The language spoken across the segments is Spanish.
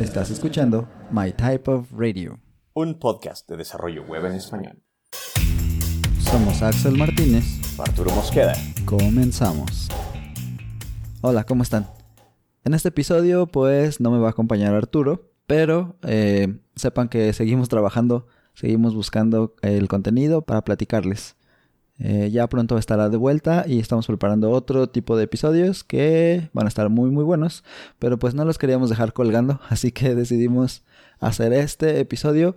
Estás escuchando My Type of Radio. Un podcast de desarrollo web en español. Somos Axel Martínez. Arturo Mosqueda. Comenzamos. Hola, ¿cómo están? En este episodio pues no me va a acompañar Arturo, pero eh, sepan que seguimos trabajando, seguimos buscando el contenido para platicarles. Eh, ya pronto estará de vuelta y estamos preparando otro tipo de episodios que van a estar muy muy buenos, pero pues no los queríamos dejar colgando, así que decidimos hacer este episodio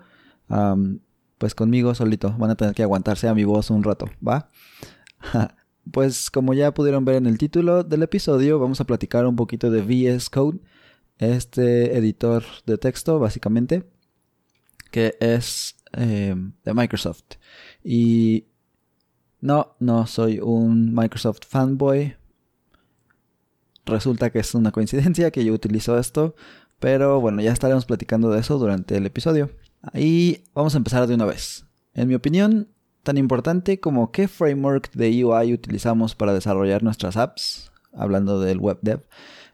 pues conmigo solito. Van a tener que aguantarse a mi voz un rato, ¿va? pues como ya pudieron ver en el título del episodio, vamos a platicar un poquito de VS Code, este editor de texto básicamente, que es eh, de Microsoft. Y no, no soy un Microsoft fanboy. Resulta que es una coincidencia que yo utilizo esto, pero bueno, ya estaremos platicando de eso durante el episodio. Y vamos a empezar de una vez. En mi opinión, tan importante como qué framework de UI utilizamos para desarrollar nuestras apps, hablando del web dev,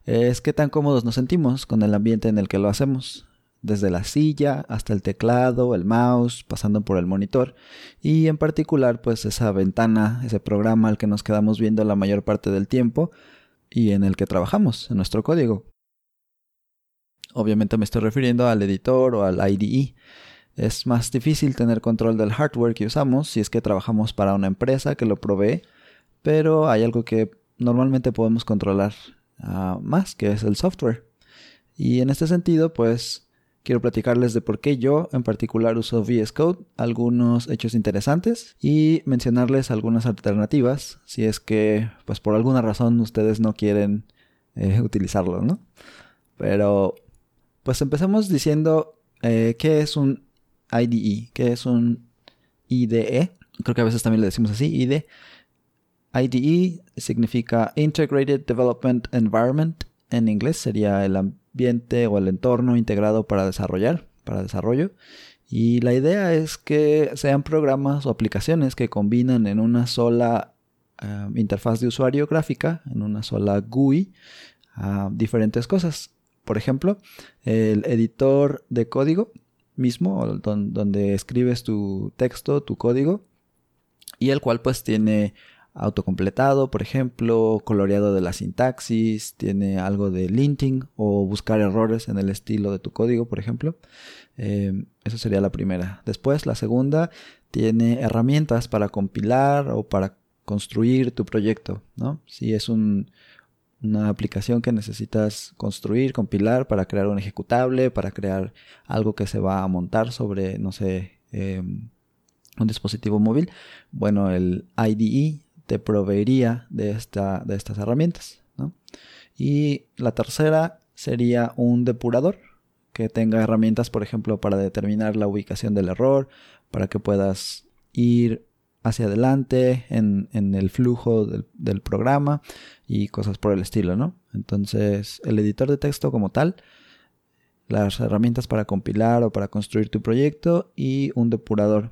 es qué tan cómodos nos sentimos con el ambiente en el que lo hacemos desde la silla hasta el teclado, el mouse, pasando por el monitor y en particular pues esa ventana, ese programa al que nos quedamos viendo la mayor parte del tiempo y en el que trabajamos, en nuestro código. Obviamente me estoy refiriendo al editor o al IDE. Es más difícil tener control del hardware que usamos si es que trabajamos para una empresa que lo provee, pero hay algo que normalmente podemos controlar ah, más, que es el software. Y en este sentido, pues quiero platicarles de por qué yo en particular uso VS Code, algunos hechos interesantes y mencionarles algunas alternativas si es que pues por alguna razón ustedes no quieren eh, utilizarlo, ¿no? Pero pues empecemos diciendo eh, qué es un IDE, qué es un IDE, creo que a veces también le decimos así, IDE. IDE significa Integrated Development Environment, en inglés sería el, ambiente o el entorno integrado para desarrollar, para desarrollo. Y la idea es que sean programas o aplicaciones que combinan en una sola eh, interfaz de usuario gráfica, en una sola GUI, diferentes cosas. Por ejemplo, el editor de código mismo, donde escribes tu texto, tu código, y el cual pues tiene autocompletado, por ejemplo, coloreado de la sintaxis, tiene algo de linting o buscar errores en el estilo de tu código, por ejemplo. Eh, eso sería la primera. Después, la segunda, tiene herramientas para compilar o para construir tu proyecto, ¿no? Si es una aplicación que necesitas construir, compilar para crear un ejecutable, para crear algo que se va a montar sobre, no sé, em, un dispositivo móvil, bueno, el IDE te proveería de, esta, de estas herramientas. Y la tercera sería un depurador que tenga herramientas, por ejemplo, para determinar la ubicación del error, para que puedas ir hacia adelante en, el flujo del, programa y cosas por el estilo, ¿no? Entonces, el editor de texto como tal, las herramientas para compilar o para construir tu proyecto y un depurador.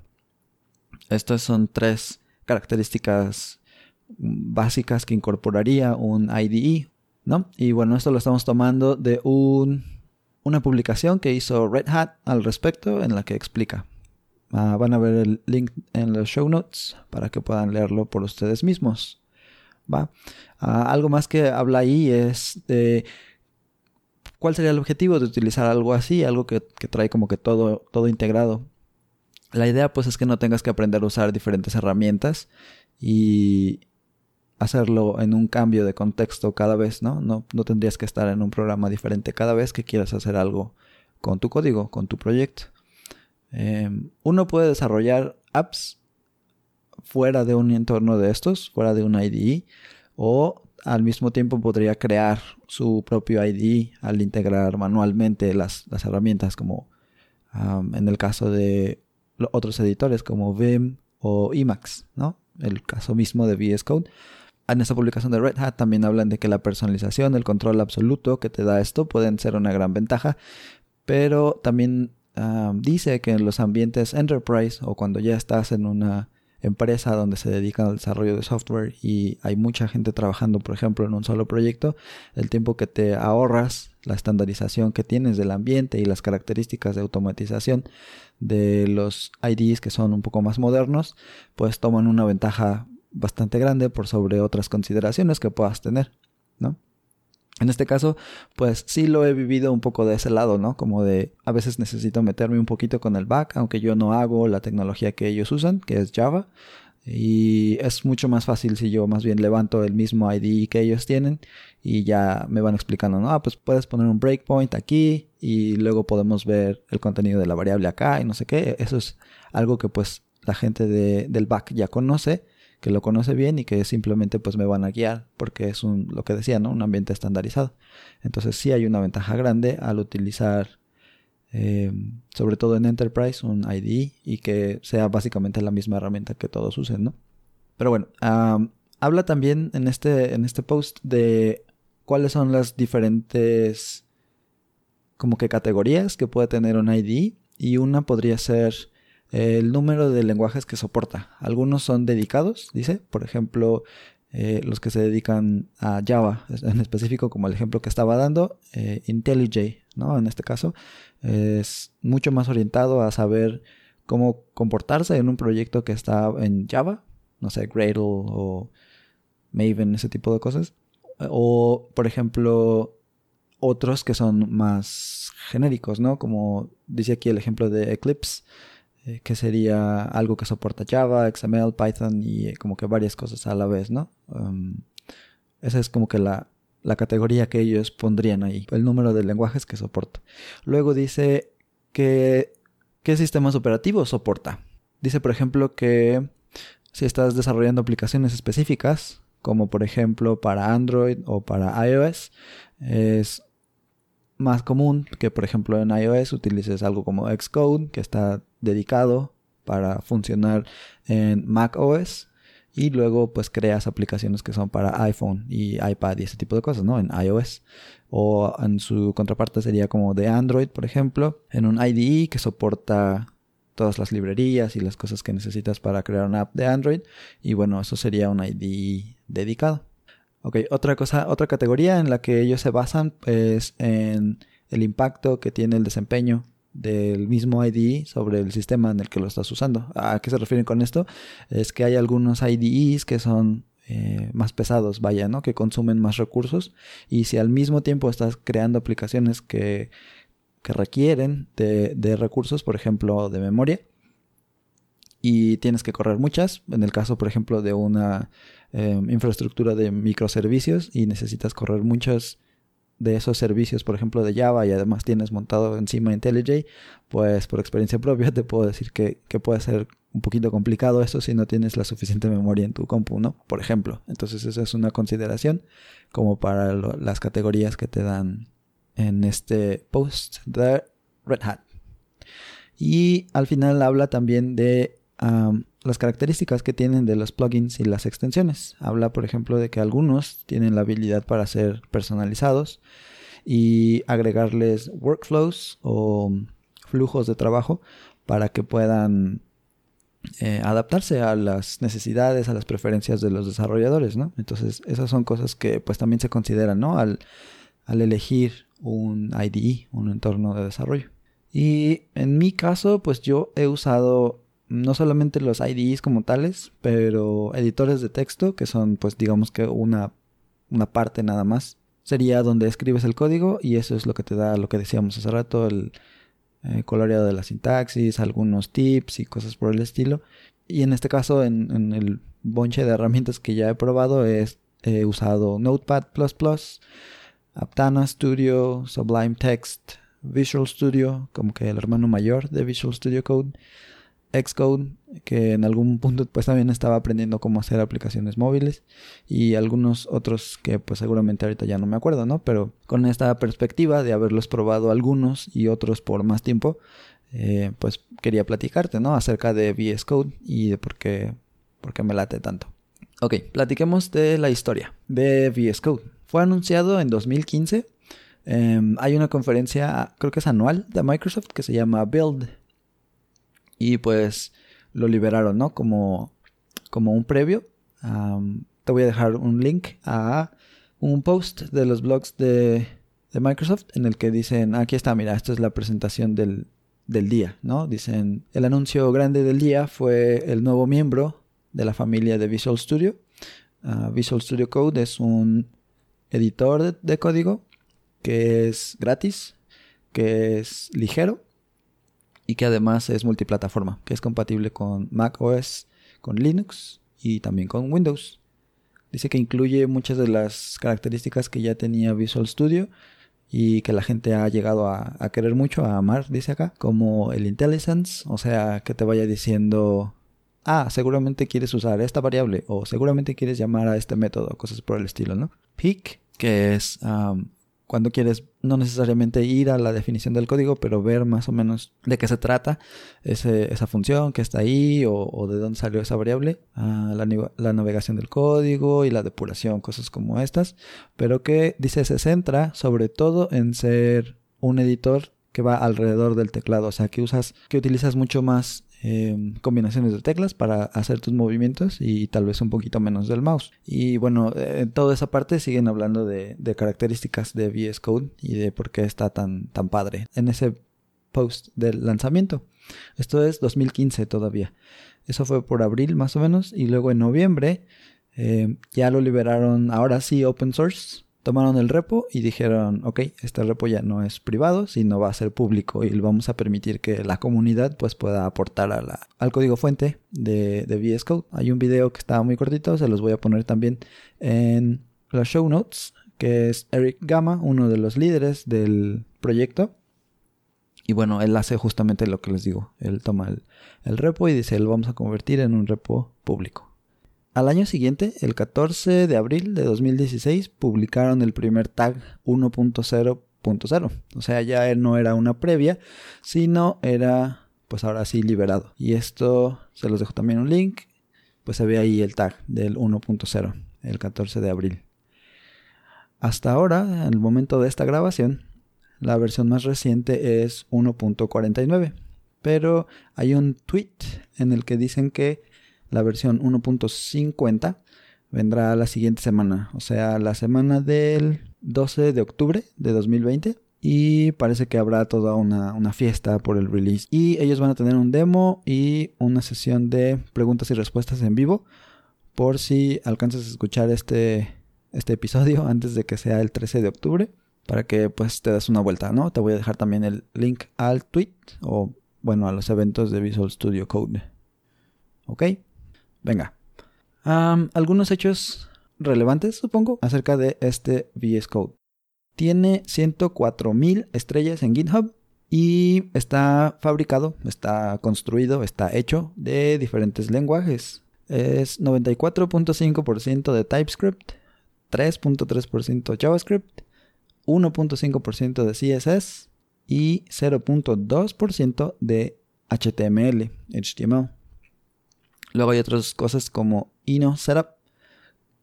Estas son tres características básicas que incorporaría un IDE, ¿no? Y bueno, esto lo estamos tomando de un, una publicación que hizo Red Hat al respecto en la que explica. Ah, van a ver el link en los show notes para que puedan leerlo por ustedes mismos. ¿va? Ah, algo más que habla ahí es de cuál sería el objetivo de utilizar algo así, algo que, que trae como que todo, todo integrado. La idea pues es que no tengas que aprender a usar diferentes herramientas y, hacerlo en un cambio de contexto cada vez, ¿no? No, no tendrías que estar en un programa diferente cada vez que quieras hacer algo con tu código, con tu proyecto. Em, uno puede desarrollar apps fuera de un entorno de estos, fuera de un IDE, o al mismo tiempo podría crear su propio IDE al integrar manualmente las, herramientas como en el caso de otros editores como Vim o Emacs, ¿no? El caso mismo de VS Code en esta publicación de Red Hat también hablan de que la personalización, el control absoluto que te da esto pueden ser una gran ventaja, pero también ah, dice que en los ambientes enterprise o cuando ya estás en una empresa donde se dedican al desarrollo de software y hay mucha gente trabajando, por ejemplo, en un solo proyecto, el tiempo que te ahorras, la estandarización que tienes del ambiente y las características de automatización de los IDs que son un poco más modernos, pues toman una ventaja bastante grande por sobre otras consideraciones que puedas tener, ¿no? En este caso, pues sí lo he vivido un poco de ese lado, ¿no? Como de a veces necesito meterme un poquito con el back, aunque yo no hago la tecnología que ellos usan, que es Java. Y es mucho más fácil si yo más bien levanto el mismo ID que ellos tienen y ya me van explicando, ¿no? Ah, pues puedes poner un breakpoint aquí y luego podemos ver el contenido de la variable acá y no sé qué. Eso es algo que pues la gente de, del back ya conoce que lo conoce bien y que simplemente pues me van a guiar porque es un, lo que decía, ¿no? Un ambiente estandarizado. Entonces sí hay una ventaja grande al utilizar, eh, sobre todo en Enterprise, un IDE y que sea básicamente la misma herramienta que todos usen, ¿no? Pero bueno, habla también en este, en este post de cuáles son las diferentes como que categorías que puede tener un IDE y una podría ser el número de lenguajes que soporta. Algunos son dedicados, dice, por ejemplo, eh, los que se dedican a Java, en específico como el ejemplo que estaba dando, eh, IntelliJ, ¿no? En este caso, es mucho más orientado a saber cómo comportarse en un proyecto que está en Java, no sé, Gradle o Maven, ese tipo de cosas. O, por ejemplo, otros que son más genéricos, ¿no? Como dice aquí el ejemplo de Eclipse, eh, que sería algo que soporta Java, XML, Python y eh, como que varias cosas a la vez, ¿no? Um, esa es como que la, la categoría que ellos pondrían ahí, el número de lenguajes que soporta. Luego dice que qué sistemas operativos soporta. Dice, por ejemplo, que si estás desarrollando aplicaciones específicas, como por ejemplo para Android o para iOS, es más común que por ejemplo en iOS utilices algo como Xcode que está dedicado para funcionar en Mac OS y luego pues creas aplicaciones que son para iPhone y iPad y ese tipo de cosas, ¿no? En iOS. O en su contraparte sería como de Android, por ejemplo, en un IDE que soporta todas las librerías y las cosas que necesitas para crear una app de Android. Y bueno, eso sería un IDE dedicado. Ok, otra cosa, otra categoría en la que ellos se basan es en el impacto que tiene el desempeño del mismo IDE sobre el sistema en el que lo estás usando. ¿A qué se refieren con esto? Es que hay algunos IDEs que son eh, más pesados, vaya, ¿no? Que consumen más recursos y si al mismo tiempo estás creando aplicaciones que, que requieren de, de recursos, por ejemplo, de memoria, y tienes que correr muchas. En el caso, por ejemplo, de una em, infraestructura de microservicios y necesitas correr muchos de esos servicios, por ejemplo, de Java y además tienes montado encima IntelliJ, pues por experiencia propia te puedo decir que, puede ser un poquito complicado eso si no tienes la suficiente memoria en tu compu, ¿no? Por ejemplo. Entonces esa es una consideración como para las categorías que te dan en este post de Red Hat. Y al final habla también de las características que tienen de los plugins y las extensiones. Habla, por ejemplo, de que algunos tienen la habilidad para ser personalizados y agregarles workflows o flujos de trabajo para que puedan eh, adaptarse a las necesidades, a las preferencias de los desarrolladores, ¿no? Entonces, esas son cosas que pues también se consideran, ¿no? Al, al elegir un IDE, un entorno de desarrollo. Y en mi caso, pues yo he usado no solamente los IDEs como tales, pero editores de texto, que son pues digamos que una, una parte nada más. Sería donde escribes el código y eso es lo que te da lo que decíamos hace rato, el eh, coloreado de la sintaxis, algunos tips y cosas por el estilo. Y en este caso, en, el bonche de herramientas que ya he probado, he usado Notepad++, Aptana Studio, Sublime Text, Visual Studio, como que el hermano mayor de Visual Studio Code, Xcode, que en algún punto pues también estaba aprendiendo cómo hacer aplicaciones móviles y algunos otros que pues seguramente ahorita ya no me acuerdo, ¿no? Pero con esta perspectiva de haberlos probado algunos y otros por más tiempo, eh, pues quería platicarte, ¿no? Acerca de VS Code y de por qué, por qué me late tanto. Ok, platiquemos de la historia de VS Code. Fue anunciado en 2015. Em, hay una conferencia, creo que es anual, de Microsoft que se llama Build y pues lo liberaron, ¿no? Como como un previo. Te voy a dejar un link a un post de los blogs de, de Microsoft en el que dicen, aquí está, mira, esta es la presentación del, del día, ¿no? Dicen, el anuncio grande del día fue el nuevo miembro de la familia de Visual Studio. Ah, Visual Studio Code es un editor de, de código que es gratis, que es ligero y que además es multiplataforma, que es compatible con Mac OS, con Linux y también con Windows. Dice que incluye muchas de las características que ya tenía Visual Studio y que la gente ha llegado a, querer mucho, a amar, dice acá, como el IntelliSense, o sea, que te vaya diciendo, ah, seguramente quieres usar esta variable o seguramente quieres llamar a este método, cosas por el estilo, ¿no? Peak, que es um, cuando quieres no necesariamente ir a la definición del código, pero ver más o menos de qué se trata esa función que está ahí o, de dónde salió esa variable, la, la navegación del código y la depuración, cosas como estas, pero que dice se centra sobre todo en ser un editor que va alrededor del teclado, o sea que usas, que utilizas mucho más eh, combinaciones de teclas para hacer tus movimientos y tal vez un poquito menos del mouse. Y bueno, eh, en toda esa parte siguen hablando de, características de VS Code y de por qué está tan, tan padre en ese post del lanzamiento. Esto es 2015 todavía. Eso fue por abril más o menos y luego en noviembre eh, ya lo liberaron ahora sí open source. Tomaron el repo y dijeron, ok, este repo ya no es privado, sino va a ser público y vamos a permitir que la comunidad pues pueda aportar al código fuente de, de VS Code. Hay un video que está muy cortito, se los voy a poner también en los show notes, que es Eric Gama, uno de los líderes del proyecto. Y bueno, él hace justamente lo que les digo. Él toma el, el repo y dice, lo vamos a convertir en un repo público. Al año siguiente, el 14 de abril de 2016, publicaron el primer tag 1.0.0. O sea, ya no era una previa, sino era, pues ahora sí, liberado. Y esto, se los dejo también un link, pues se ve ahí el tag del 1.0, el 14 de abril. Hasta ahora, el momento de esta grabación, la versión más reciente es 1.49. Pero hay un tweet en el que dicen que la versión 1.50 vendrá la siguiente semana, o sea, la semana del 12 de octubre de 2020. Y parece que habrá toda una, una, fiesta por el release. Y ellos van a tener un demo y una sesión de preguntas y respuestas en vivo. Por si alcanzas a escuchar este, este episodio antes de que sea el 13 de octubre. Para que pues te des una vuelta, ¿no? Te voy a dejar también el link al tweet o bueno, a los eventos de Visual Studio Code. ¿Ok? Venga. Algunos hechos relevantes, supongo, acerca de este VS Code. Tiene 104.000 estrellas en GitHub y está fabricado, está construido, está hecho de diferentes lenguajes. Es 94.5% de TypeScript, 3.3% JavaScript, 1.5% de CSS y 0.2% de HTML, HTML. Luego hay otras cosas como Ino Setup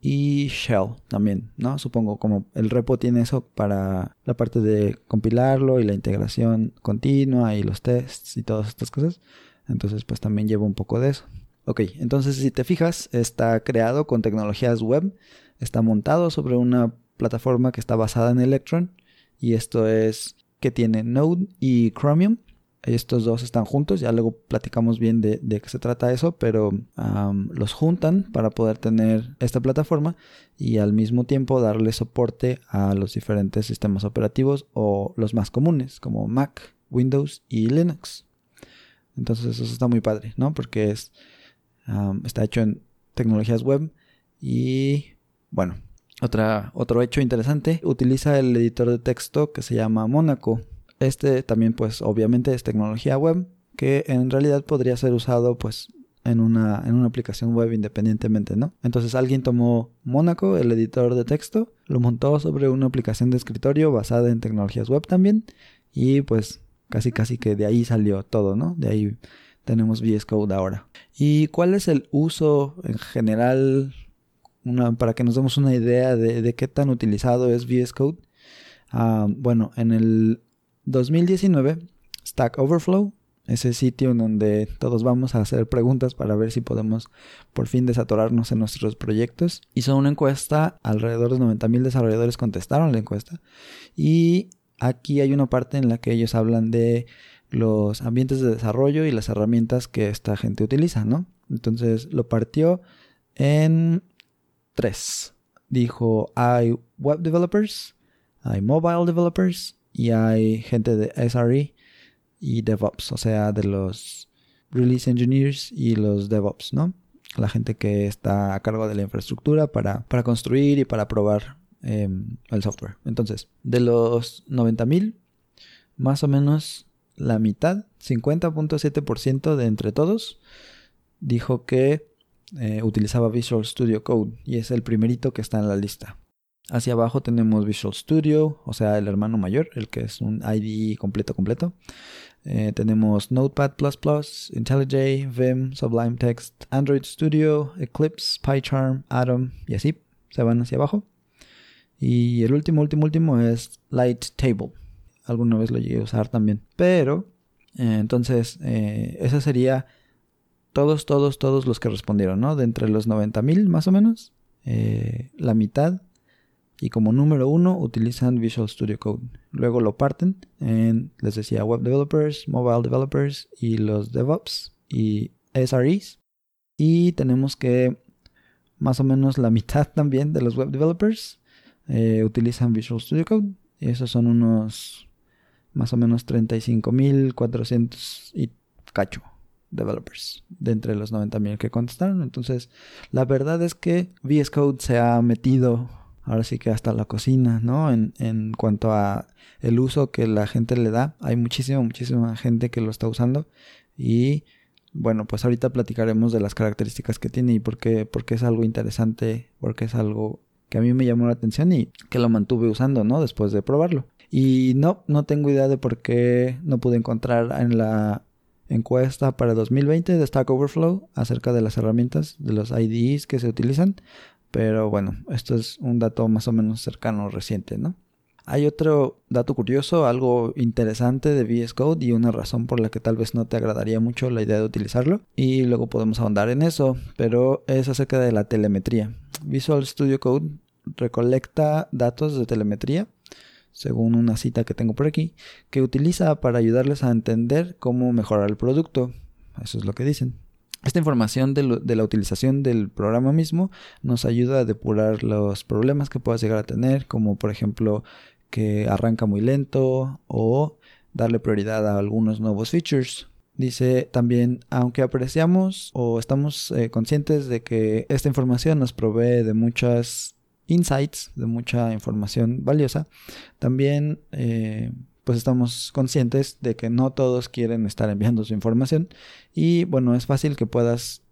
y Shell también, ¿no? Supongo como el repo tiene eso para la parte de compilarlo y la integración continua y los tests y todas estas cosas. Entonces pues también lleva un poco de eso. Ok, entonces si te fijas, está creado con tecnologías web, está montado sobre una plataforma que está basada en Electron y esto es que tiene Node y Chromium. Estos dos están juntos, ya luego platicamos bien de, de qué se trata eso, pero los juntan para poder tener esta plataforma y al mismo tiempo darle soporte a los diferentes sistemas operativos o los más comunes como Mac, Windows y Linux. Entonces eso está muy padre, ¿no? Porque es, está hecho en tecnologías web y bueno, otra, otro hecho interesante, utiliza el editor de texto que se llama Monaco. Este también pues obviamente es tecnología web que en realidad podría ser usado pues en una, en una aplicación web independientemente, ¿no? Entonces alguien tomó Monaco, el editor de texto, lo montó sobre una aplicación de escritorio basada en tecnologías web también y pues casi casi que de ahí salió todo, ¿no? De ahí tenemos VS Code ahora. ¿Y cuál es el uso en general una, para que nos demos una idea de, de, qué tan utilizado es VS Code. Uh, bueno, en el 2019, Stack Overflow ese sitio en donde todos vamos a hacer preguntas para ver si podemos por fin desatorarnos en nuestros proyectos. Hizo una encuesta, alrededor de 90.000 desarrolladores contestaron la encuesta y aquí hay una parte en la que ellos hablan de los ambientes de desarrollo y las herramientas que esta gente utiliza, ¿no? Entonces lo partió en tres. Dijo, hay web developers, hay mobile developers y hay gente de SRE y DevOps, o sea, de los release engineers y los DevOps, ¿no? La gente que está a cargo de la infraestructura para, para construir y para probar em, el software. Entonces, de los 90.000, más o menos la mitad, 50.7% de entre todos, dijo que eh, utilizaba Visual Studio Code y es el primerito que está en la lista. Hacia abajo tenemos Visual Studio, o sea, el hermano mayor, el que es un IDE completo completo. Eh, tenemos Notepad++, IntelliJ, Vim, Sublime Text, Android Studio, Eclipse, PyCharm, Atom y así se van hacia abajo. Y el último, último, último es Light Table. Alguna vez lo llegué a usar también. Pero, eh, entonces, eh, esa sería todos, todos, todos los que respondieron, ¿no? De entre los 90.000 más o menos, la mitad y como número uno utilizan Visual Studio Code. Luego lo parten en, les decía, web developers, mobile developers y los DevOps y SREs. Y tenemos que más o menos la mitad también de los web developers eh, utilizan Visual Studio Code. Y esos son unos más o menos 35.400 y cacho developers de entre los 90.000 que contestaron. Entonces, la verdad es que VS Code se ha metido ahora sí que hasta la cocina, ¿no? En, en cuanto a el uso que la gente le da, hay muchísima, muchísima gente que lo está usando y bueno, pues ahorita platicaremos de las características que tiene y por qué, porque es algo interesante, porque es algo que a mí me llamó la atención y que lo mantuve usando, ¿no? Después de probarlo. Y no, no tengo idea de por qué no pude encontrar en la encuesta para 2020 de Stack Overflow acerca de las herramientas, de los IDEs que se utilizan. Pero bueno, esto es un dato más o menos cercano, reciente, ¿no? Hay otro dato curioso, algo interesante de VS Code y una razón por la que tal vez no te agradaría mucho la idea de utilizarlo. Y luego podemos ahondar en eso, pero es acerca de la telemetría. Visual Studio Code recolecta datos de telemetría, según una cita que tengo por aquí, que utiliza para ayudarles a entender cómo mejorar el producto. Eso es lo que dicen. Esta información de, la utilización del programa mismo nos ayuda a depurar los problemas que puedas llegar a tener, como por ejemplo que arranca muy lento o darle prioridad a algunos nuevos features. Dice también, aunque apreciamos o estamos eh, conscientes de que esta información nos provee de muchas insights, de mucha información valiosa, también eh, pues estamos conscientes de que no todos quieren estar enviando su información y bueno, es fácil que puedas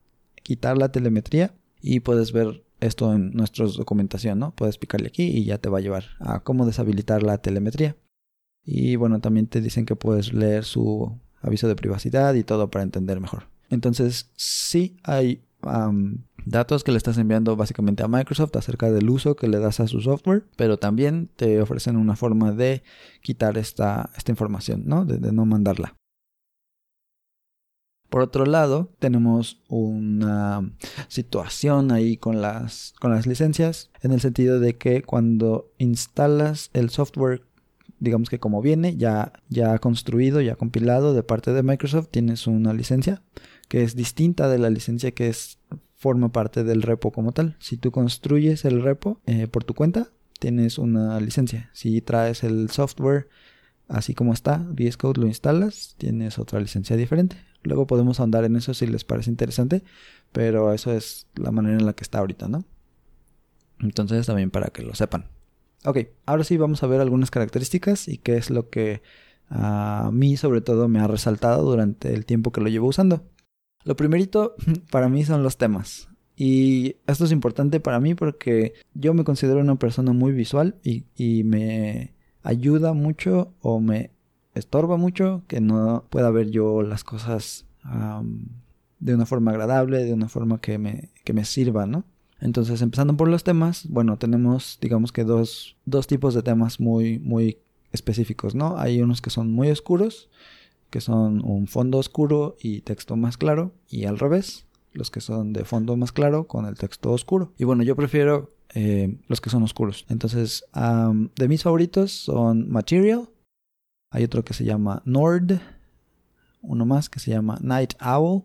quitar la telemetría y puedes ver esto en nuestra documentación, ¿no? Puedes picarle aquí y ya te va a llevar a cómo deshabilitar la telemetría. Y bueno, también te dicen que puedes leer su aviso de privacidad y todo para entender mejor. Entonces, sí hay datos que le estás enviando básicamente a Microsoft acerca del uso que le das a su software, pero también te ofrecen una forma de quitar esta, esta información, ¿no? De, de no mandarla. Por otro lado, tenemos una situación ahí con las, con las licencias, en el sentido de que cuando instalas el software, digamos que como viene, ya, ya construido, ya compilado de parte de Microsoft, tienes una licencia que es distinta de la licencia que es forma parte del repo como tal. Si tú construyes el repo eh, por tu cuenta, tienes una licencia. Si traes el software así como está, VS Code lo instalas, tienes otra licencia diferente. Luego podemos andar en eso si les parece interesante, pero eso es la manera en la que está ahorita, ¿no? Entonces también para que lo sepan. Ok, ahora sí vamos a ver algunas características y qué es lo que a mí sobre todo me ha resaltado durante el tiempo que lo llevo usando. Lo primerito para mí son los temas. Y esto es importante para mí porque yo me considero una persona muy visual y, me ayuda mucho o me estorba mucho que no pueda ver yo las cosas de una forma agradable, de una forma que me, que me sirva, ¿no? Entonces, empezando por los temas, bueno, tenemos, digamos que dos, dos tipos de temas muy, muy específicos, ¿no? Hay unos que son muy oscuros que son un fondo oscuro y texto más claro, y al revés, los que son de fondo más claro con el texto oscuro. Y bueno, yo prefiero eh, los que son oscuros. Entonces, de mis favoritos son Material, hay otro que se llama Nord, uno más que se llama Night Owl.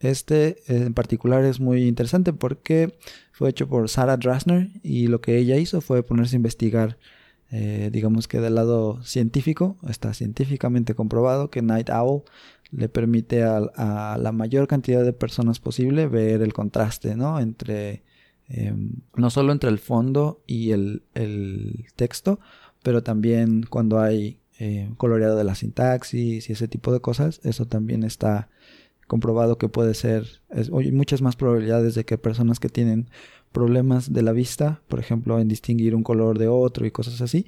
Este en particular es muy interesante porque fue hecho por Sarah Drasner y lo que ella hizo fue ponerse a investigar, eh, digamos que del lado científico, está científicamente comprobado que Night Owl le permite a, la mayor cantidad de personas posible ver el contraste, ¿no? Entre, em, no solo entre el fondo y el, texto, pero también cuando hay eh, coloreado de la sintaxis y ese tipo de cosas, eso también está comprobado que puede ser, hay muchas más probabilidades de que personas que tienen problemas de la vista, por ejemplo, en distinguir un color de otro y cosas así,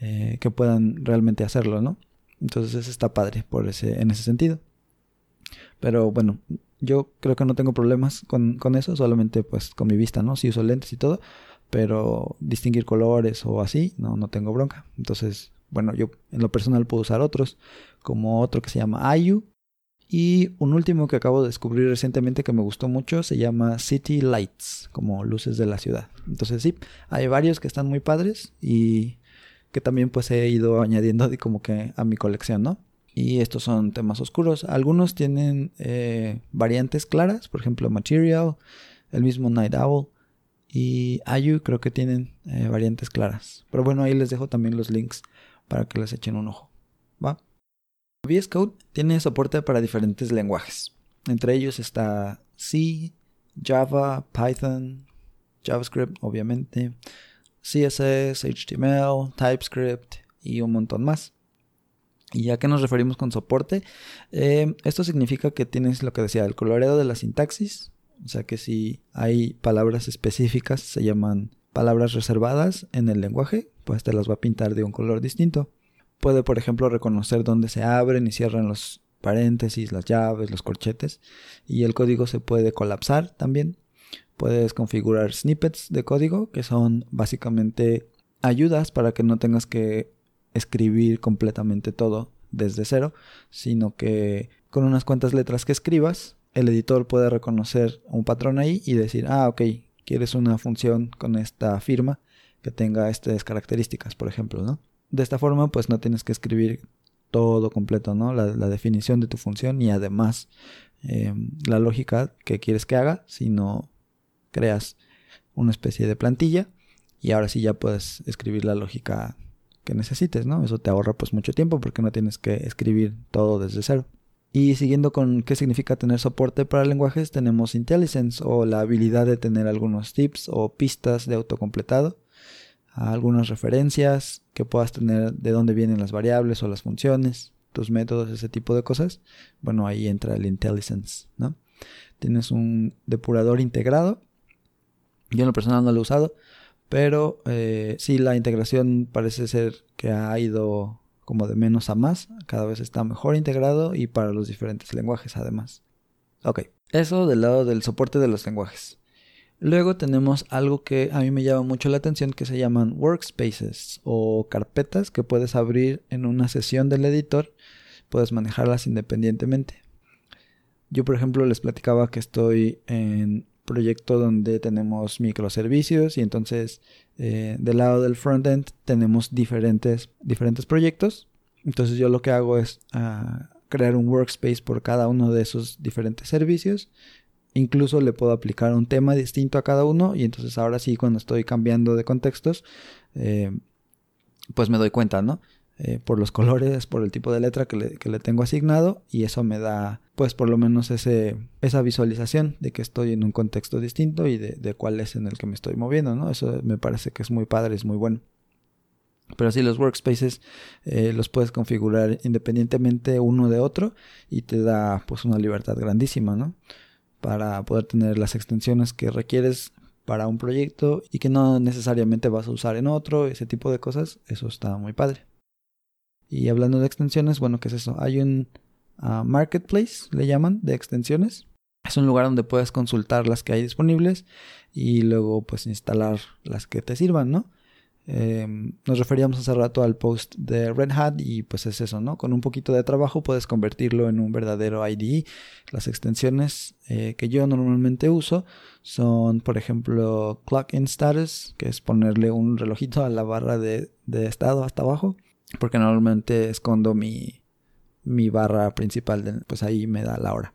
eh, que puedan realmente hacerlo, ¿no? Entonces está padre por ese, en ese sentido. Pero bueno, yo creo que no tengo problemas con, con eso, solamente pues con mi vista, ¿no? Sí uso lentes y todo, pero distinguir colores o así, no, no tengo bronca. Entonces, bueno, yo en lo personal puedo usar otros, como otro que se llama Ayu. Y un último que acabo de descubrir recientemente que me gustó mucho se llama City Lights, como luces de la ciudad. Entonces sí, hay varios que están muy padres y que también pues he ido añadiendo como que a mi colección, ¿no? Y estos son temas oscuros. Algunos tienen eh, variantes claras, por ejemplo Material, el mismo Night Owl y Ayu creo que tienen eh, variantes claras. Pero bueno, ahí les dejo también los links para que les echen un ojo. ¿Va? VS Code tiene soporte para diferentes lenguajes. Entre ellos está C, Java, Python, JavaScript, obviamente, CSS, HTML, TypeScript y un montón más. ¿Y a qué nos referimos con soporte? Eh, esto significa que tienes lo que decía, el coloreado de la sintaxis. O sea que si hay palabras específicas, se llaman palabras reservadas en el lenguaje, pues te las va a pintar de un color distinto. Puede, por ejemplo, reconocer dónde se abren y cierran los paréntesis, las llaves, los corchetes. Y el código se puede colapsar también. Puedes configurar snippets de código, que son básicamente ayudas para que no tengas que escribir completamente todo desde cero, sino que con unas cuantas letras que escribas, el editor puede reconocer un patrón ahí y decir, ah, ok, quieres una función con esta firma que tenga estas características, por ejemplo, ¿no? De esta forma, pues no tienes que escribir todo completo, ¿no? La, definición de tu función y además em, la lógica que quieres que haga, sino creas una especie de plantilla y ahora sí ya puedes escribir la lógica que necesites, ¿no? Eso te ahorra pues mucho tiempo porque no tienes que escribir todo desde cero. Y siguiendo con qué significa tener soporte para lenguajes, tenemos IntelliSense o la habilidad de tener algunos tips o pistas de autocompletado, algunas referencias que puedas tener de dónde vienen las variables o las funciones, tus métodos, ese tipo de cosas. Bueno, ahí entra el IntelliSense, ¿no? Tienes un depurador integrado yo en lo personal no lo he usado, pero eh, sí la integración parece ser que ha ido como de menos a más, cada vez está mejor integrado y para los diferentes lenguajes además. Ok, eso del lado del soporte de los lenguajes. Luego tenemos algo que a mí me llama mucho la atención que se llaman workspaces o carpetas que puedes abrir en una sesión del editor, puedes manejarlas independientemente. Yo por ejemplo les platicaba que estoy en proyecto donde tenemos microservicios y entonces eh, del lado del frontend tenemos diferentes, diferentes proyectos. Entonces yo lo que hago es ah, crear un workspace por cada uno de esos diferentes servicios. Incluso le puedo aplicar un tema distinto a cada uno y entonces ahora sí cuando estoy cambiando de contextos eh, pues me doy cuenta, ¿no? Eh, por los colores, por el tipo de letra que le, que le, tengo asignado y eso me da pues por lo menos ese, esa visualización de que estoy en un contexto distinto y de, cuál es en el que me estoy moviendo, ¿no? Eso me parece que es muy padre, es muy bueno. Pero sí, los workspaces eh, los puedes configurar independientemente uno de otro y te da pues una libertad grandísima, ¿no? Para poder tener las extensiones que requieres para un proyecto y que no necesariamente vas a usar en otro, ese tipo de cosas, eso está muy padre. Y hablando de extensiones, bueno, ¿qué es eso? Hay un ah, marketplace, le llaman, de extensiones. Es un lugar donde puedes consultar las que hay disponibles y luego pues instalar las que te sirvan, ¿no? Em, nos referíamos hace rato al post de Red Hat y pues es eso, ¿no? Con un poquito de trabajo puedes convertirlo en un verdadero IDE. Las extensiones eh, que yo normalmente uso son, por ejemplo, Clock in Status, que es ponerle un relojito a la barra de, de estado hasta abajo, porque normalmente escondo mi, mi barra principal, pues ahí me da la hora.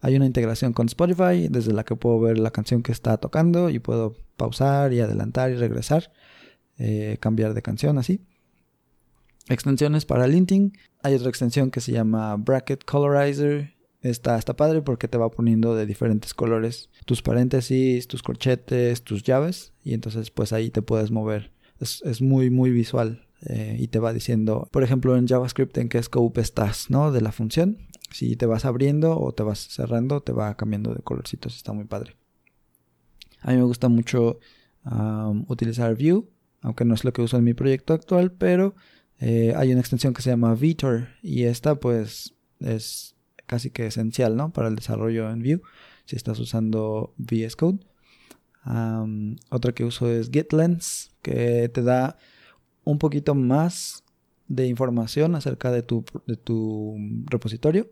Hay una integración con Spotify desde la que puedo ver la canción que está tocando y puedo pausar y adelantar y regresar. Eh, cambiar de canción así. Extensiones para linting. Hay otra extensión que se llama Bracket Colorizer. Está, está padre porque te va poniendo de diferentes colores tus paréntesis, tus corchetes, tus llaves. Y entonces pues ahí te puedes mover. Es, muy muy visual. Eh, y te va diciendo, por ejemplo en JavaScript en qué scope estás, ¿no? De la función. Si te vas abriendo o te vas cerrando, te va cambiando de colorcitos. Está muy padre. A mí me gusta mucho utilizar Vue aunque no es lo que uso en mi proyecto actual, pero eh, hay una extensión que se llama Vitor y esta pues es casi que esencial, ¿no? Para el desarrollo en Vue, si estás usando VS Code. otra que uso es GitLens, que te da un poquito más de información acerca de tu, de tu repositorio.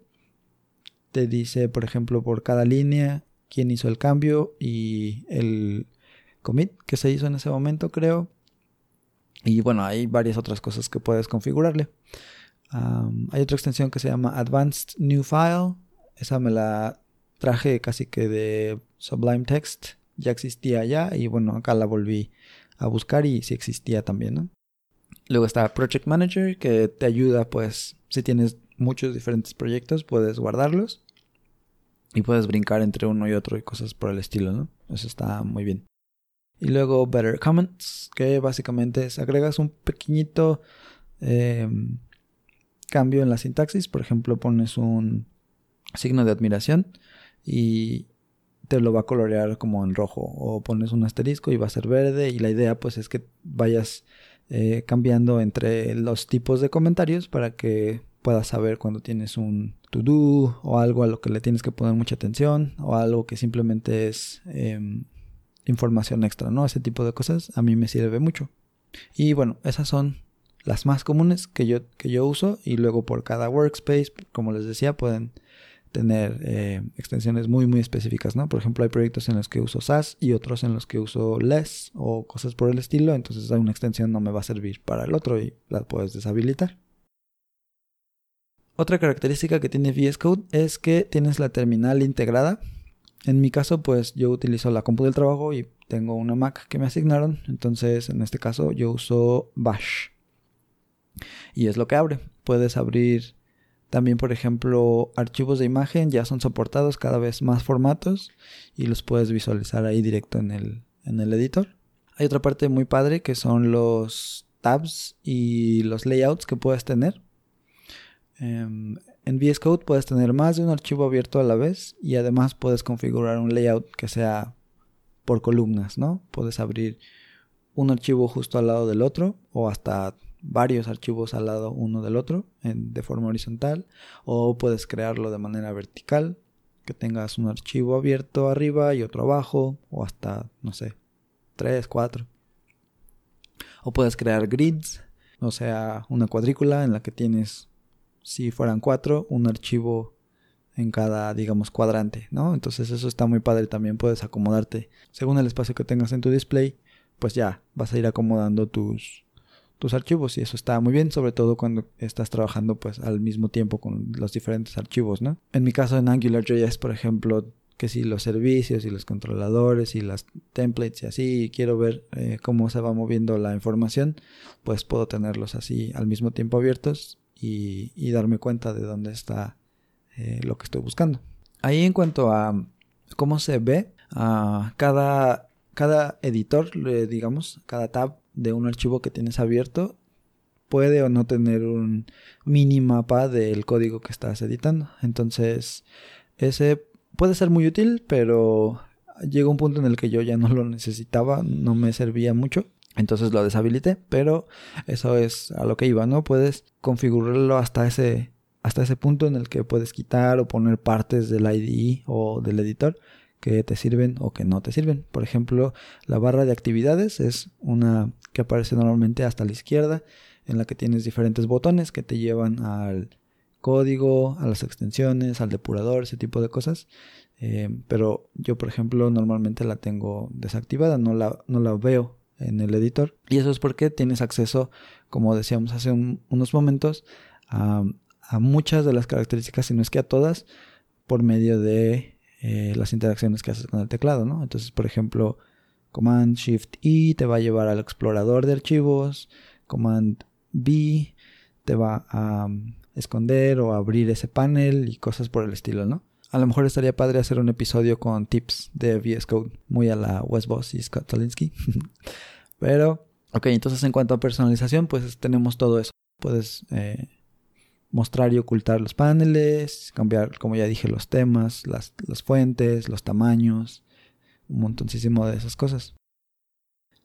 Te dice, por ejemplo, por cada línea quién hizo el cambio y el commit que se hizo en ese momento, creo. Y bueno, hay varias otras cosas que puedes configurarle. hay otra extensión que se llama Advanced New File. Esa me la traje casi que de Sublime Text. Ya existía ya y bueno, acá la volví a buscar y sí existía también. Luego está Project Manager que te ayuda pues si tienes muchos diferentes proyectos puedes guardarlos y puedes brincar entre uno y otro y cosas por el estilo, ¿no? Eso está muy bien. Y luego Better Comments, que básicamente es agregas un pequeñito em, cambio en la sintaxis. Por ejemplo, pones un signo de admiración y te lo va a colorear como en rojo. O pones un asterisco y va a ser verde. Y la idea pues es que vayas eh, cambiando entre los tipos de comentarios para que puedas saber cuando tienes un to do o algo a lo que le tienes que poner mucha atención o algo que simplemente es em, información extra, ¿no? Ese tipo de cosas a mí me sirve mucho. Y bueno, esas son las más comunes que yo, que yo uso y luego por cada workspace, como les decía, pueden tener eh, extensiones muy muy específicas, ¿no? Por ejemplo, hay proyectos en los que uso SAS y otros en los que uso less o cosas por el estilo, entonces una extensión no me va a servir para el otro y la puedes deshabilitar. Otra característica que tiene VS Code es que tienes la terminal integrada en mi caso, pues yo utilizo la compu del trabajo y tengo una Mac que me asignaron. Entonces, en este caso, yo uso Bash. Y es lo que abre. Puedes abrir también, por ejemplo, archivos de imagen. Ya son soportados cada vez más formatos y los puedes visualizar ahí directo en el, en el editor. Hay otra parte muy padre que son los tabs y los layouts que puedes tener. Em, en VS Code puedes tener más de un archivo abierto a la vez y además puedes configurar un layout que sea por columnas, ¿no? Puedes abrir un archivo justo al lado del otro o hasta varios archivos al lado uno del otro de forma horizontal o puedes crearlo de manera vertical que tengas un archivo abierto arriba y otro abajo o hasta no sé tres, cuatro o puedes crear grids o sea una cuadrícula en la que tienes si fueran cuatro, un archivo en cada, digamos, cuadrante, ¿no? Entonces eso está muy padre también, puedes acomodarte según el espacio que tengas en tu display, pues ya vas a ir acomodando tus, tus archivos y eso está muy bien, sobre todo cuando estás trabajando pues al mismo tiempo con los diferentes archivos, ¿no? En mi caso en AngularJS, por ejemplo, que si los servicios y los controladores y las templates y así, quiero ver eh, cómo se va moviendo la información, pues puedo tenerlos así al mismo tiempo abiertos y, darme cuenta de dónde está eh, lo que estoy buscando. Ahí en cuanto a cómo se ve, a cada, cada editor, digamos, cada tab de un archivo que tienes abierto, puede o no tener un mini mapa del código que estás editando. Entonces, ese puede ser muy útil, pero llegó un punto en el que yo ya no lo necesitaba, no me servía mucho. Entonces lo deshabilité, pero eso es a lo que iba, ¿no? Puedes configurarlo hasta ese, hasta ese punto en el que puedes quitar o poner partes del IDE o del editor que te sirven o que no te sirven. Por ejemplo, la barra de actividades es una que aparece normalmente hasta la izquierda, en la que tienes diferentes botones que te llevan al código, a las extensiones, al depurador, ese tipo de cosas. Eh, pero yo, por ejemplo, normalmente la tengo desactivada, no la, no la veo en el editor. Y eso es porque tienes acceso, como decíamos hace unos momentos, a, muchas de las características, si no es que a todas, por medio de eh, las interacciones que haces con el teclado, ¿no? Entonces, por ejemplo, Command Shift E te va a llevar al explorador de archivos, Command B te va a um, esconder o abrir ese panel y cosas por el estilo, ¿no? A lo mejor estaría padre hacer un episodio con tips de VS Code, muy a la Wes Boss y Scott Tolinsky. Pero, ok, entonces en cuanto a personalización, pues tenemos todo eso. Puedes eh, mostrar y ocultar los paneles, cambiar, como ya dije, los temas, las, las fuentes, los tamaños, un montoncísimo de esas cosas.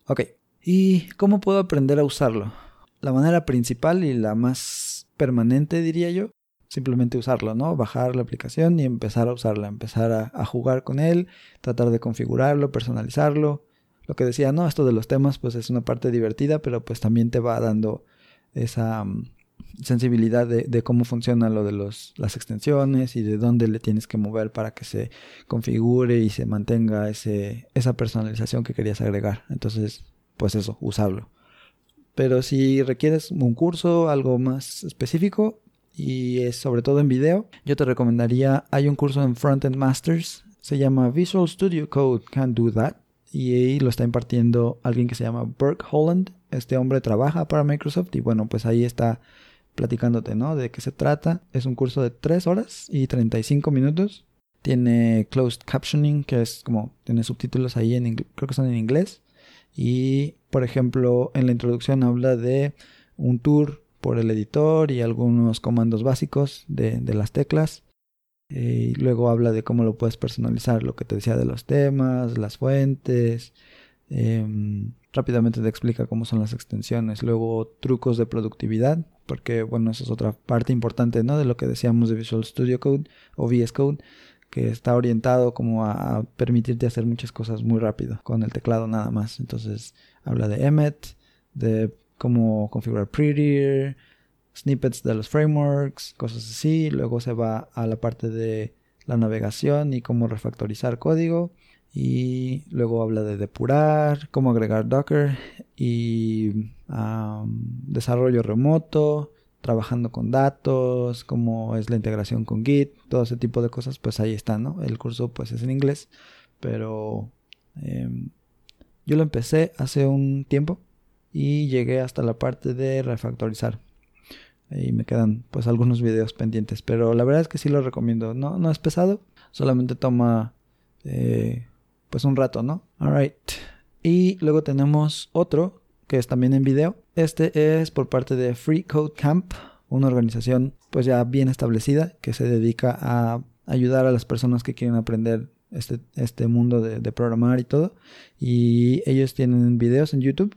Ok, ¿y cómo puedo aprender a usarlo? La manera principal y la más permanente, diría yo, simplemente usarlo, ¿no? Bajar la aplicación y empezar a usarla, empezar a, jugar con él, tratar de configurarlo, personalizarlo. Lo que decía, no, esto de los temas pues es una parte divertida, pero pues también te va dando esa mm, sensibilidad de, cómo funciona lo de los, las extensiones y de dónde le tienes que mover para que se configure y se mantenga ese, esa personalización que querías agregar. Entonces, pues eso, usarlo. Pero si requieres un curso, algo más específico, y es sobre todo en video, yo te recomendaría, hay un curso en Frontend Masters, se llama Visual Studio Code Can Do That y ahí lo está impartiendo alguien que se llama Burke Holland. Este hombre trabaja para Microsoft y bueno, pues ahí está platicándote, ¿no? De qué se trata. Es un curso de 3 horas y 35 minutos. Tiene closed captioning, que es como, tiene subtítulos ahí en creo que son en inglés. Y, por ejemplo, en la introducción habla de un tour por el editor y algunos comandos básicos de, las teclas. Eh, y luego habla de cómo lo puedes personalizar, lo que te decía de los temas, las fuentes. Em, rápidamente te explica cómo son las extensiones. Luego trucos de productividad, porque bueno, esa es otra parte importante ¿no? de lo que decíamos de Visual Studio Code o VS Code, que está orientado como a permitirte hacer muchas cosas muy rápido con el teclado nada más. Entonces habla de Emmet, de como configurar Prettier, snippets de los frameworks, cosas así. Luego se va a la parte de la navegación y cómo refactorizar código. Y luego habla de depurar, cómo agregar Docker y desarrollo remoto, trabajando con datos, cómo es la integración con Git, todo ese tipo de cosas, pues ahí está, ¿no? El curso pues es en inglés, pero em, yo lo empecé hace un tiempo y llegué hasta la parte de refactorizar. Y me quedan pues algunos videos pendientes, pero la verdad es que sí lo recomiendo. No, no es pesado, solamente toma eh, pues un rato, ¿no? Alright. Y luego tenemos otro que es también en video. Este es por parte de Free Code Camp, una organización pues ya bien establecida que se dedica a ayudar a las personas que quieren aprender este, este mundo de, de programar y todo. Y ellos tienen videos en YouTube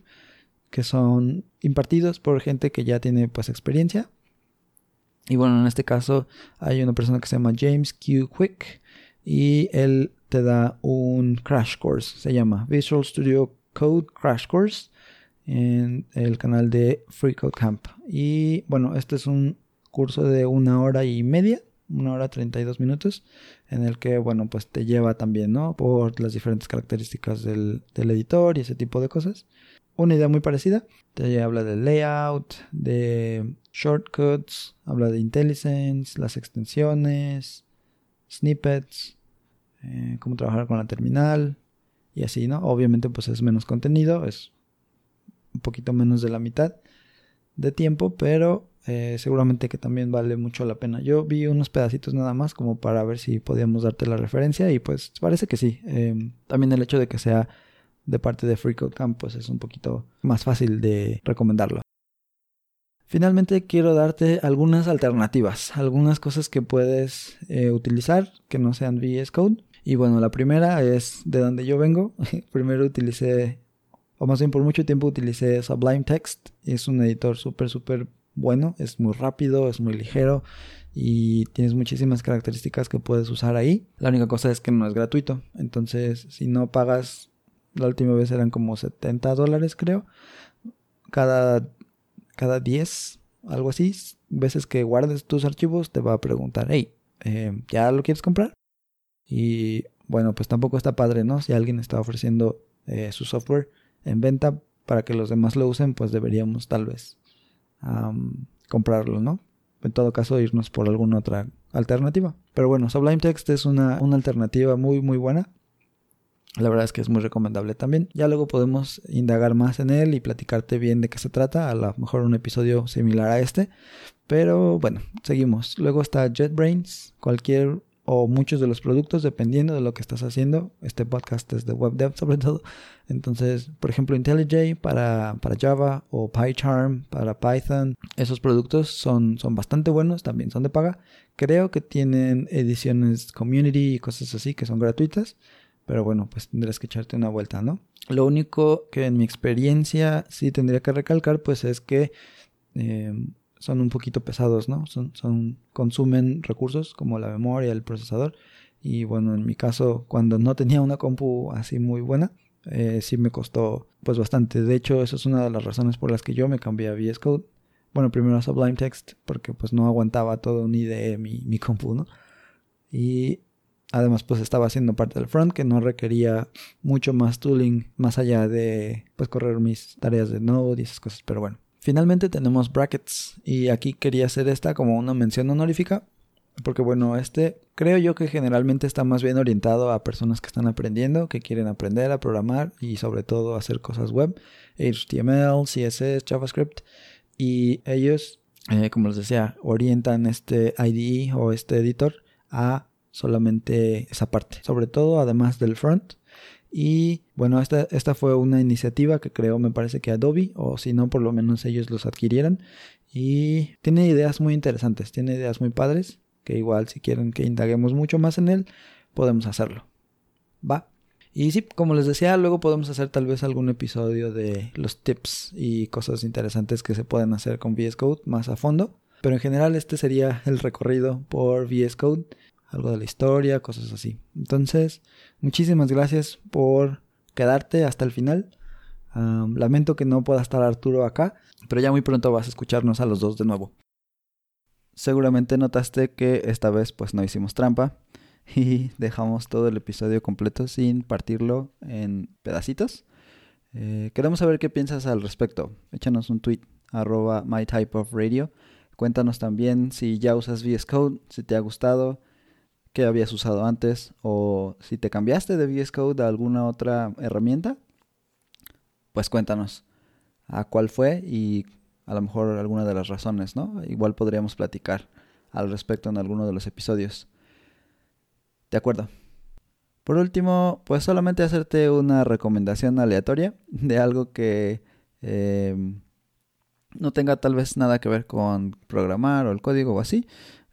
que son impartidos por gente que ya tiene pues experiencia. Y bueno, en este caso hay una persona que se llama James Q. Quick y él te da un crash course, se llama Visual Studio Code Crash Course en el canal de Free Code Camp. Y bueno, este es un curso de una hora y media, una hora 32 minutos, en el que, bueno, pues te lleva también, ¿no? Por las diferentes características del, del editor y ese tipo de cosas una idea muy parecida. Te habla de layout, de shortcuts, habla de IntelliSense, las extensiones, snippets, eh, cómo trabajar con la terminal y así, ¿no? Obviamente pues es menos contenido, es un poquito menos de la mitad de tiempo, pero eh, seguramente que también vale mucho la pena. Yo vi unos pedacitos nada más como para ver si podíamos darte la referencia y pues parece que sí. Em, también el hecho de que sea de parte de Free Camp, pues es un poquito más fácil de recomendarlo. Finalmente quiero darte algunas alternativas, algunas cosas que puedes eh, utilizar que no sean VS Code. Y bueno, la primera es de donde yo vengo. Primero utilicé, o más bien por mucho tiempo utilicé Sublime Text. Es un editor súper, súper bueno, es muy rápido, es muy ligero y tienes muchísimas características que puedes usar ahí. La única cosa es que no es gratuito, entonces si no pagas, la última vez eran como 70 dólares creo, cada, cada 10, algo así, veces que guardes tus archivos te va a preguntar, hey, eh, ¿ya lo quieres comprar? Y bueno, pues tampoco está padre, ¿no? Si alguien está ofreciendo eh, su software en venta para que los demás lo usen, pues deberíamos tal vez comprarlo, ¿no? En todo caso, irnos por alguna otra alternativa. Pero bueno, Sublime Text es una, una alternativa muy, muy buena. La verdad es que es muy recomendable también. Ya luego podemos indagar más en él y platicarte bien de qué se trata. A lo mejor un episodio similar a este. Pero bueno, seguimos. Luego está JetBrains. Cualquier o muchos de los productos dependiendo de lo que estás haciendo. Este podcast es de web dev sobre todo. Entonces, por ejemplo, IntelliJ para, para Java o PyCharm para Python. Esos productos son, son bastante buenos, también son de paga. Creo que tienen ediciones community y cosas así que son gratuitas. Pero bueno, pues tendrás que echarte una vuelta, ¿no? Lo único que en mi experiencia sí tendría que recalcar, pues es que eh, son un poquito pesados, ¿no? Son, son, consumen recursos como la memoria, el procesador. Y bueno, en mi caso, cuando no tenía una compu así muy buena, eh, sí me costó pues bastante. De hecho, eso es una de las razones por las que yo me cambié a VS Code. Bueno, primero a Sublime Text, porque pues no aguantaba todo ni de mi, mi compu, ¿no? Y además pues estaba haciendo parte del front que no requería mucho más tooling más allá de pues correr mis tareas de Node y esas cosas, pero bueno. Finalmente tenemos brackets y aquí quería hacer esta como una mención honorífica porque bueno, este creo yo que generalmente está más bien orientado a personas que están aprendiendo, que quieren aprender a programar y sobre todo hacer cosas web, HTML, CSS, JavaScript y ellos, eh, como les decía, orientan este IDE o este editor a solamente esa parte, sobre todo además del front y bueno, esta, esta fue una iniciativa que creó, me parece que Adobe, o si no, por lo menos ellos los adquirieran. Y tiene ideas muy interesantes, tiene ideas muy padres, que igual si quieren que indaguemos mucho más en él, podemos hacerlo. Va. Y sí, como les decía, luego podemos hacer tal vez algún episodio de los tips y cosas interesantes que se pueden hacer con VS Code más a fondo. Pero en general este sería el recorrido por VS Code algo de la historia, cosas así. Entonces, muchísimas gracias por quedarte hasta el final. lamento que no pueda estar Arturo acá, pero ya muy pronto vas a escucharnos a los dos de nuevo. Seguramente notaste que esta vez pues no hicimos trampa y dejamos todo el episodio completo sin partirlo en pedacitos. Eh, queremos saber qué piensas al respecto. Échanos un tweet arroba mytypeofradio. Cuéntanos también si ya usas VS Code, si te ha gustado, que habías usado antes o si te cambiaste de VS Code a alguna otra herramienta, pues cuéntanos a cuál fue y a lo mejor alguna de las razones, ¿no? Igual podríamos platicar al respecto en alguno de los episodios. De acuerdo. Por último, pues solamente hacerte una recomendación aleatoria de algo que em, no tenga tal vez nada que ver con programar o el código o así,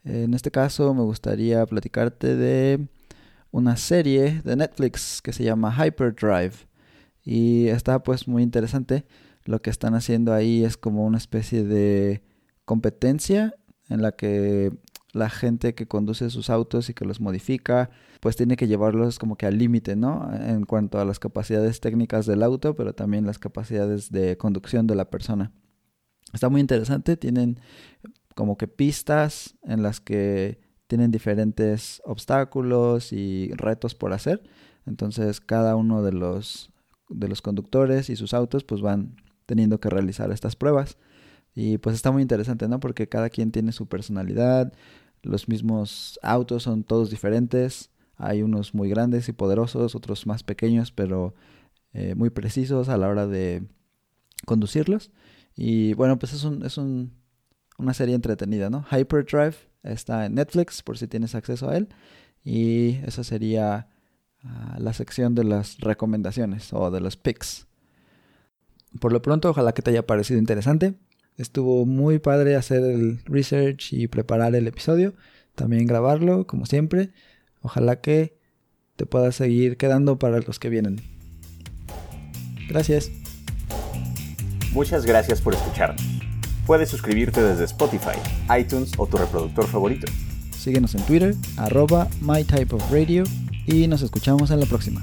en este caso me gustaría platicarte de una serie de Netflix que se llama Hyperdrive y está pues muy interesante. Lo que están haciendo ahí es como una especie de competencia en la que la gente que conduce sus autos y que los modifica, pues tiene que llevarlos como que al límite, ¿no? En cuanto a las capacidades técnicas del auto, pero también las capacidades de conducción de la persona. Está muy interesante, tienen como que pistas en las que tienen diferentes obstáculos y retos por hacer. Entonces cada uno de los, de los conductores y sus autos pues van teniendo que realizar estas pruebas. Y pues está muy interesante, ¿no? Porque cada quien tiene su personalidad, los mismos autos son todos diferentes, hay unos muy grandes y poderosos, otros más pequeños, pero eh, muy precisos a la hora de conducirlos. Y bueno, pues es un, es un una serie entretenida, ¿no? Hyperdrive está en Netflix por si tienes acceso a él. Y esa sería ah, la sección de las recomendaciones o de los picks. Por lo pronto, ojalá que te haya parecido interesante. Estuvo muy padre hacer el research y preparar el episodio. También grabarlo, como siempre. Ojalá que te puedas seguir quedando para los que vienen. Gracias. Muchas gracias por escucharnos. Puedes suscribirte desde Spotify, iTunes o tu reproductor favorito. Síguenos en Twitter, arroba mytypeofradio y nos escuchamos en la próxima.